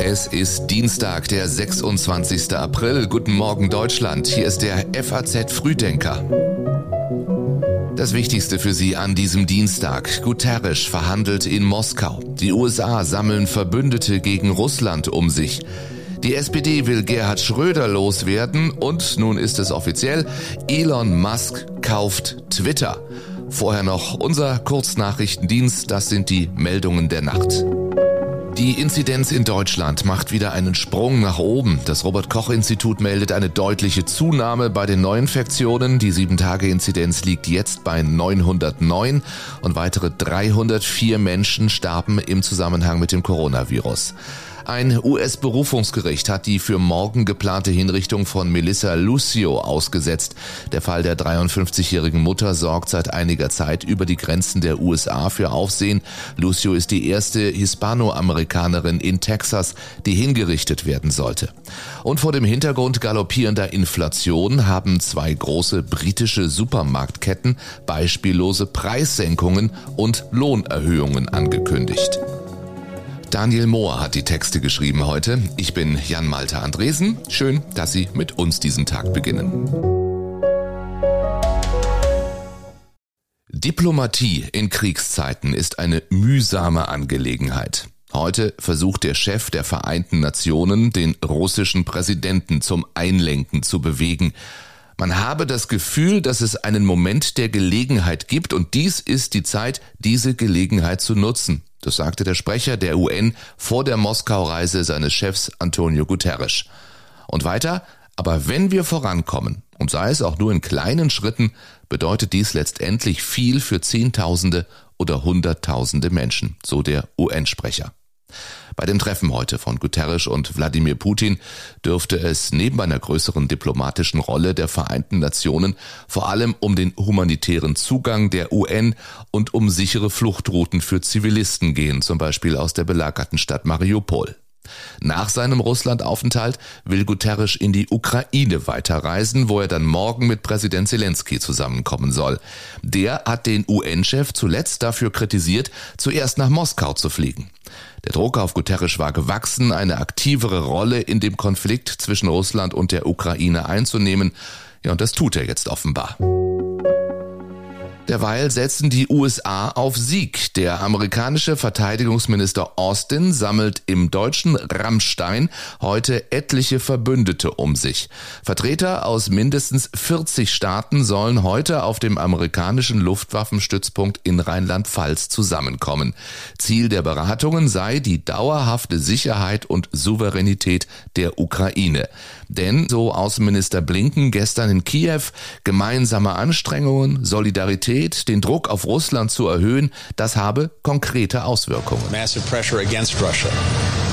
Es ist Dienstag, der 26. April. Guten Morgen Deutschland. Hier ist der FAZ Frühdenker. Das Wichtigste für Sie an diesem Dienstag. Guterres verhandelt in Moskau. Die USA sammeln Verbündete gegen Russland um sich. Die SPD will Gerhard Schröder loswerden und nun ist es offiziell, Elon Musk kauft Twitter. Vorher noch unser Kurznachrichtendienst, das sind die Meldungen der Nacht. Die Inzidenz in Deutschland macht wieder einen Sprung nach oben. Das Robert Koch Institut meldet eine deutliche Zunahme bei den Neuinfektionen. Die 7-Tage-Inzidenz liegt jetzt bei 909 und weitere 304 Menschen starben im Zusammenhang mit dem Coronavirus. Ein US-Berufungsgericht hat die für morgen geplante Hinrichtung von Melissa Lucio ausgesetzt. Der Fall der 53-jährigen Mutter sorgt seit einiger Zeit über die Grenzen der USA für Aufsehen. Lucio ist die erste Hispanoamerikanerin in Texas, die hingerichtet werden sollte. Und vor dem Hintergrund galoppierender Inflation haben zwei große britische Supermarktketten beispiellose Preissenkungen und Lohnerhöhungen angekündigt. Daniel Mohr hat die Texte geschrieben heute. Ich bin Jan Malte Andresen. Schön, dass Sie mit uns diesen Tag beginnen. Diplomatie in Kriegszeiten ist eine mühsame Angelegenheit. Heute versucht der Chef der Vereinten Nationen, den russischen Präsidenten zum Einlenken zu bewegen. Man habe das Gefühl, dass es einen Moment der Gelegenheit gibt und dies ist die Zeit, diese Gelegenheit zu nutzen. Das sagte der Sprecher der UN vor der Moskau-Reise seines Chefs Antonio Guterres. Und weiter, aber wenn wir vorankommen, und sei es auch nur in kleinen Schritten, bedeutet dies letztendlich viel für Zehntausende oder Hunderttausende Menschen, so der UN-Sprecher. Bei dem Treffen heute von Guterres und Wladimir Putin dürfte es neben einer größeren diplomatischen Rolle der Vereinten Nationen vor allem um den humanitären Zugang der UN und um sichere Fluchtrouten für Zivilisten gehen, zum Beispiel aus der belagerten Stadt Mariupol. Nach seinem Russlandaufenthalt will Guterres in die Ukraine weiterreisen, wo er dann morgen mit Präsident Zelensky zusammenkommen soll. Der hat den UN-Chef zuletzt dafür kritisiert, zuerst nach Moskau zu fliegen. Der Druck auf Guterres war gewachsen, eine aktivere Rolle in dem Konflikt zwischen Russland und der Ukraine einzunehmen. Ja, und das tut er jetzt offenbar. Derweil setzen die USA auf Sieg. Der amerikanische Verteidigungsminister Austin sammelt im deutschen Rammstein heute etliche Verbündete um sich. Vertreter aus mindestens 40 Staaten sollen heute auf dem amerikanischen Luftwaffenstützpunkt in Rheinland-Pfalz zusammenkommen. Ziel der Beratungen sei die dauerhafte Sicherheit und Souveränität der Ukraine. Denn, so Außenminister Blinken gestern in Kiew, gemeinsame Anstrengungen, Solidarität, den Druck auf Russland zu erhöhen, das habe konkrete Auswirkungen. Massive pressure against Russia.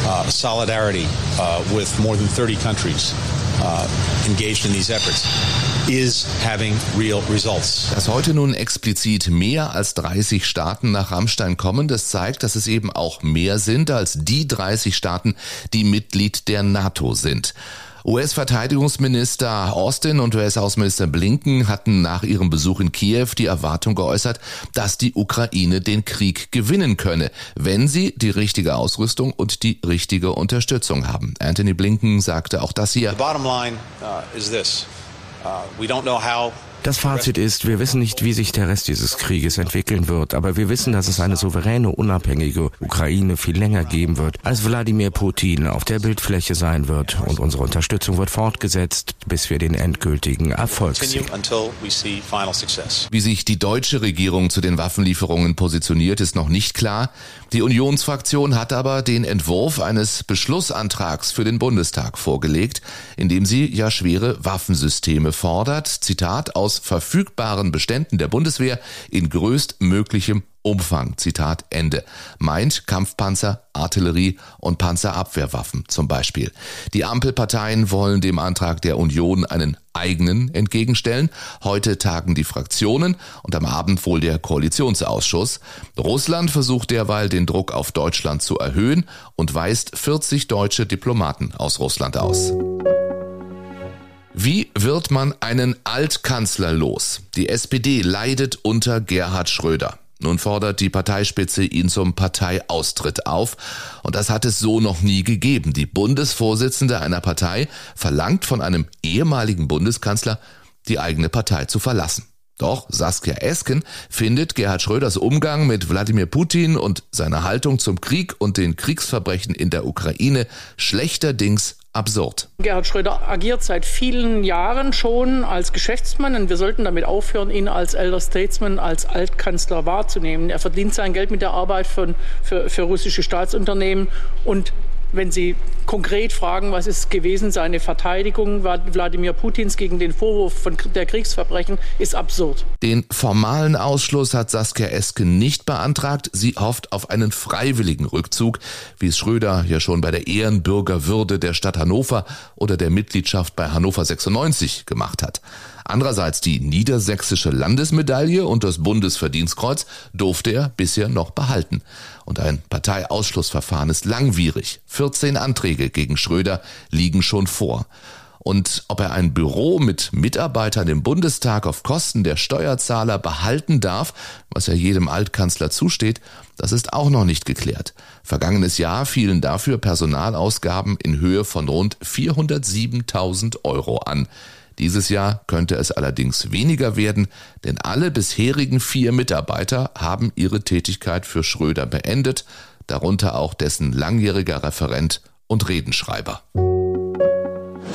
Uh, solidarity uh, with more than 30 countries. Uh, engaged in these efforts is having real results. Dass heute nun explizit mehr als 30 Staaten nach Rammstein kommen, das zeigt, dass es eben auch mehr sind als die 30 Staaten, die Mitglied der NATO sind. US-Verteidigungsminister Austin und US-Außenminister Blinken hatten nach ihrem Besuch in Kiew die Erwartung geäußert, dass die Ukraine den Krieg gewinnen könne, wenn sie die richtige Ausrüstung und die richtige Unterstützung haben. Anthony Blinken sagte auch das hier. The bottom line uh, is this. Uh, we don't know how das Fazit ist, wir wissen nicht, wie sich der Rest dieses Krieges entwickeln wird, aber wir wissen, dass es eine souveräne, unabhängige Ukraine viel länger geben wird, als Wladimir Putin auf der Bildfläche sein wird. Und unsere Unterstützung wird fortgesetzt, bis wir den endgültigen Erfolg sehen. Wie sich die deutsche Regierung zu den Waffenlieferungen positioniert, ist noch nicht klar. Die Unionsfraktion hat aber den Entwurf eines Beschlussantrags für den Bundestag vorgelegt, in dem sie ja schwere Waffensysteme fordert. Zitat aus aus verfügbaren Beständen der Bundeswehr in größtmöglichem Umfang. Zitat Ende. Meint Kampfpanzer, Artillerie und Panzerabwehrwaffen zum Beispiel. Die Ampelparteien wollen dem Antrag der Union einen eigenen entgegenstellen. Heute tagen die Fraktionen und am Abend wohl der Koalitionsausschuss. Russland versucht derweil den Druck auf Deutschland zu erhöhen und weist 40 deutsche Diplomaten aus Russland aus. Wie wird man einen Altkanzler los? Die SPD leidet unter Gerhard Schröder. Nun fordert die Parteispitze ihn zum Parteiaustritt auf. Und das hat es so noch nie gegeben. Die Bundesvorsitzende einer Partei verlangt von einem ehemaligen Bundeskanzler, die eigene Partei zu verlassen. Doch Saskia Esken findet Gerhard Schröders Umgang mit Wladimir Putin und seine Haltung zum Krieg und den Kriegsverbrechen in der Ukraine schlechterdings absurd. Gerhard Schröder agiert seit vielen Jahren schon als Geschäftsmann und wir sollten damit aufhören, ihn als Elder Statesman, als Altkanzler wahrzunehmen. Er verdient sein Geld mit der Arbeit für, für, für russische Staatsunternehmen und wenn Sie konkret fragen, was ist gewesen seine Verteidigung Wladimir Putins gegen den Vorwurf von der Kriegsverbrechen, ist absurd. Den formalen Ausschluss hat Saskia Esken nicht beantragt. Sie hofft auf einen freiwilligen Rückzug, wie es Schröder ja schon bei der Ehrenbürgerwürde der Stadt Hannover oder der Mitgliedschaft bei Hannover 96 gemacht hat. Andererseits die niedersächsische Landesmedaille und das Bundesverdienstkreuz durfte er bisher noch behalten. Und ein Parteiausschlussverfahren ist langwierig. 14 Anträge gegen Schröder liegen schon vor. Und ob er ein Büro mit Mitarbeitern im Bundestag auf Kosten der Steuerzahler behalten darf, was ja jedem Altkanzler zusteht, das ist auch noch nicht geklärt. Vergangenes Jahr fielen dafür Personalausgaben in Höhe von rund 407.000 Euro an. Dieses Jahr könnte es allerdings weniger werden, denn alle bisherigen vier Mitarbeiter haben ihre Tätigkeit für Schröder beendet, darunter auch dessen langjähriger Referent und Redenschreiber.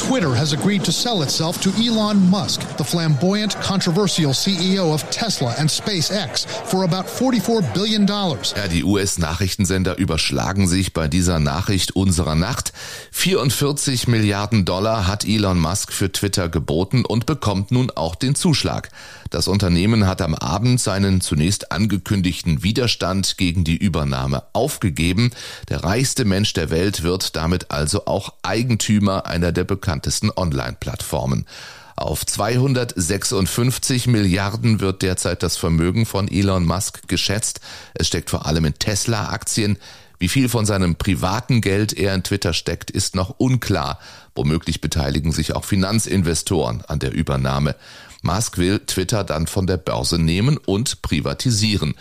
Twitter has agreed to sell itself to Elon Musk, the flamboyant, controversial CEO of Tesla and SpaceX, for about $44 billion. Ja, die US-Nachrichtensender überschlagen sich bei dieser Nachricht unserer Nacht. 44 Milliarden Dollar hat Elon Musk für Twitter geboten und bekommt nun auch den Zuschlag. Das Unternehmen hat am Abend seinen zunächst angekündigten Widerstand gegen die Übernahme aufgegeben. Der reichste Mensch der Welt wird damit also auch Eigentümer einer der bekanntesten Online-Plattformen. Auf 256 Milliarden wird derzeit das Vermögen von Elon Musk geschätzt. Es steckt vor allem in Tesla-Aktien. Wie viel von seinem privaten Geld er in Twitter steckt, ist noch unklar. Womöglich beteiligen sich auch Finanzinvestoren an der Übernahme. Musk will Twitter dann von der Börse nehmen und privatisieren.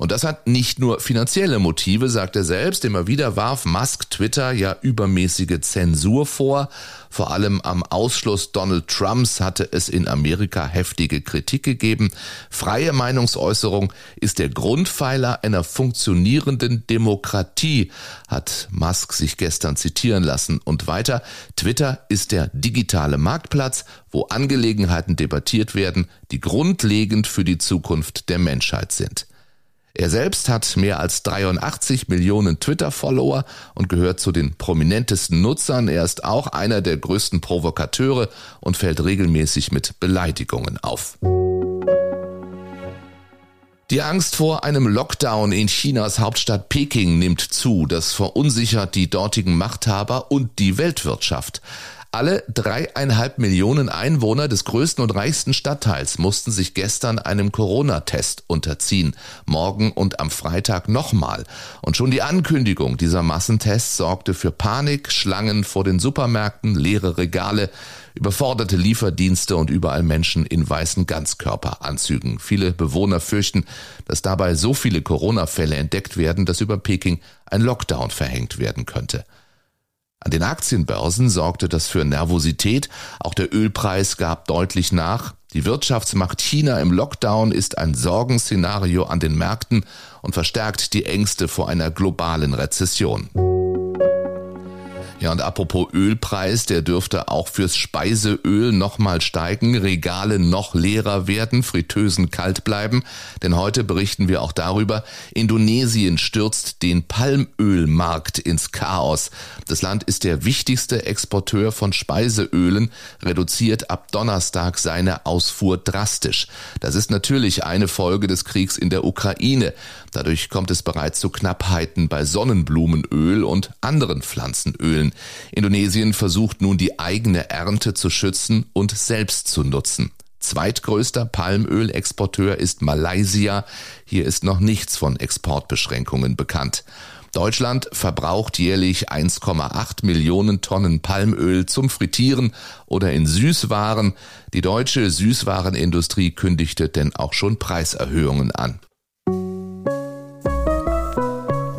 Und das hat nicht nur finanzielle Motive, sagt er selbst. Immer wieder warf Musk Twitter ja übermäßige Zensur vor. Vor allem am Ausschluss Donald Trumps hatte es in Amerika heftige Kritik gegeben. Freie Meinungsäußerung ist der Grundpfeiler einer funktionierenden Demokratie, hat Musk sich gestern zitieren lassen. Und weiter, Twitter ist der digitale Marktplatz, wo Angelegenheiten debattiert werden, die grundlegend für die Zukunft der Menschheit sind. Er selbst hat mehr als 83 Millionen Twitter-Follower und gehört zu den prominentesten Nutzern. Er ist auch einer der größten Provokateure und fällt regelmäßig mit Beleidigungen auf. Die Angst vor einem Lockdown in Chinas Hauptstadt Peking nimmt zu. Das verunsichert die dortigen Machthaber und die Weltwirtschaft. Alle dreieinhalb Millionen Einwohner des größten und reichsten Stadtteils mussten sich gestern einem Corona-Test unterziehen. Morgen und am Freitag nochmal. Und schon die Ankündigung dieser Massentests sorgte für Panik, Schlangen vor den Supermärkten, leere Regale, überforderte Lieferdienste und überall Menschen in weißen Ganzkörperanzügen. Viele Bewohner fürchten, dass dabei so viele Corona-Fälle entdeckt werden, dass über Peking ein Lockdown verhängt werden könnte. An den Aktienbörsen sorgte das für Nervosität, auch der Ölpreis gab deutlich nach. Die Wirtschaftsmacht China im Lockdown ist ein Sorgenszenario an den Märkten und verstärkt die Ängste vor einer globalen Rezession. Ja, und apropos Ölpreis, der dürfte auch fürs Speiseöl nochmal steigen, Regale noch leerer werden, Fritteusen kalt bleiben. Denn heute berichten wir auch darüber, Indonesien stürzt den Palmölmarkt ins Chaos. Das Land ist der wichtigste Exporteur von Speiseölen, reduziert ab Donnerstag seine Ausfuhr drastisch. Das ist natürlich eine Folge des Kriegs in der Ukraine. Dadurch kommt es bereits zu Knappheiten bei Sonnenblumenöl und anderen Pflanzenölen. Indonesien versucht nun die eigene Ernte zu schützen und selbst zu nutzen. Zweitgrößter Palmölexporteur ist Malaysia. Hier ist noch nichts von Exportbeschränkungen bekannt. Deutschland verbraucht jährlich 1,8 Millionen Tonnen Palmöl zum Frittieren oder in Süßwaren. Die deutsche Süßwarenindustrie kündigte denn auch schon Preiserhöhungen an.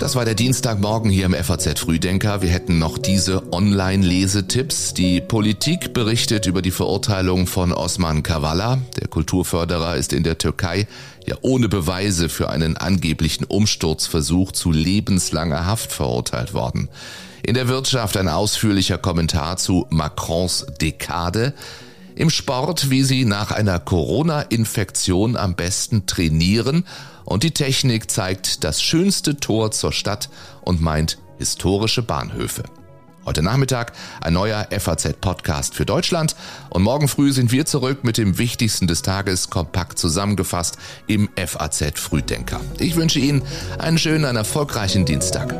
Das war der Dienstagmorgen hier im FAZ Frühdenker. Wir hätten noch diese Online-Lesetipps. Die Politik berichtet über die Verurteilung von Osman Kavala. Der Kulturförderer ist in der Türkei ja ohne Beweise für einen angeblichen Umsturzversuch zu lebenslanger Haft verurteilt worden. In der Wirtschaft ein ausführlicher Kommentar zu Macrons Dekade. Im Sport, wie sie nach einer Corona-Infektion am besten trainieren und die Technik zeigt das schönste Tor zur Stadt und meint historische Bahnhöfe. Heute Nachmittag ein neuer FAZ-Podcast für Deutschland und morgen früh sind wir zurück mit dem Wichtigsten des Tages kompakt zusammengefasst im FAZ Frühdenker. Ich wünsche Ihnen einen schönen, einen erfolgreichen Dienstag.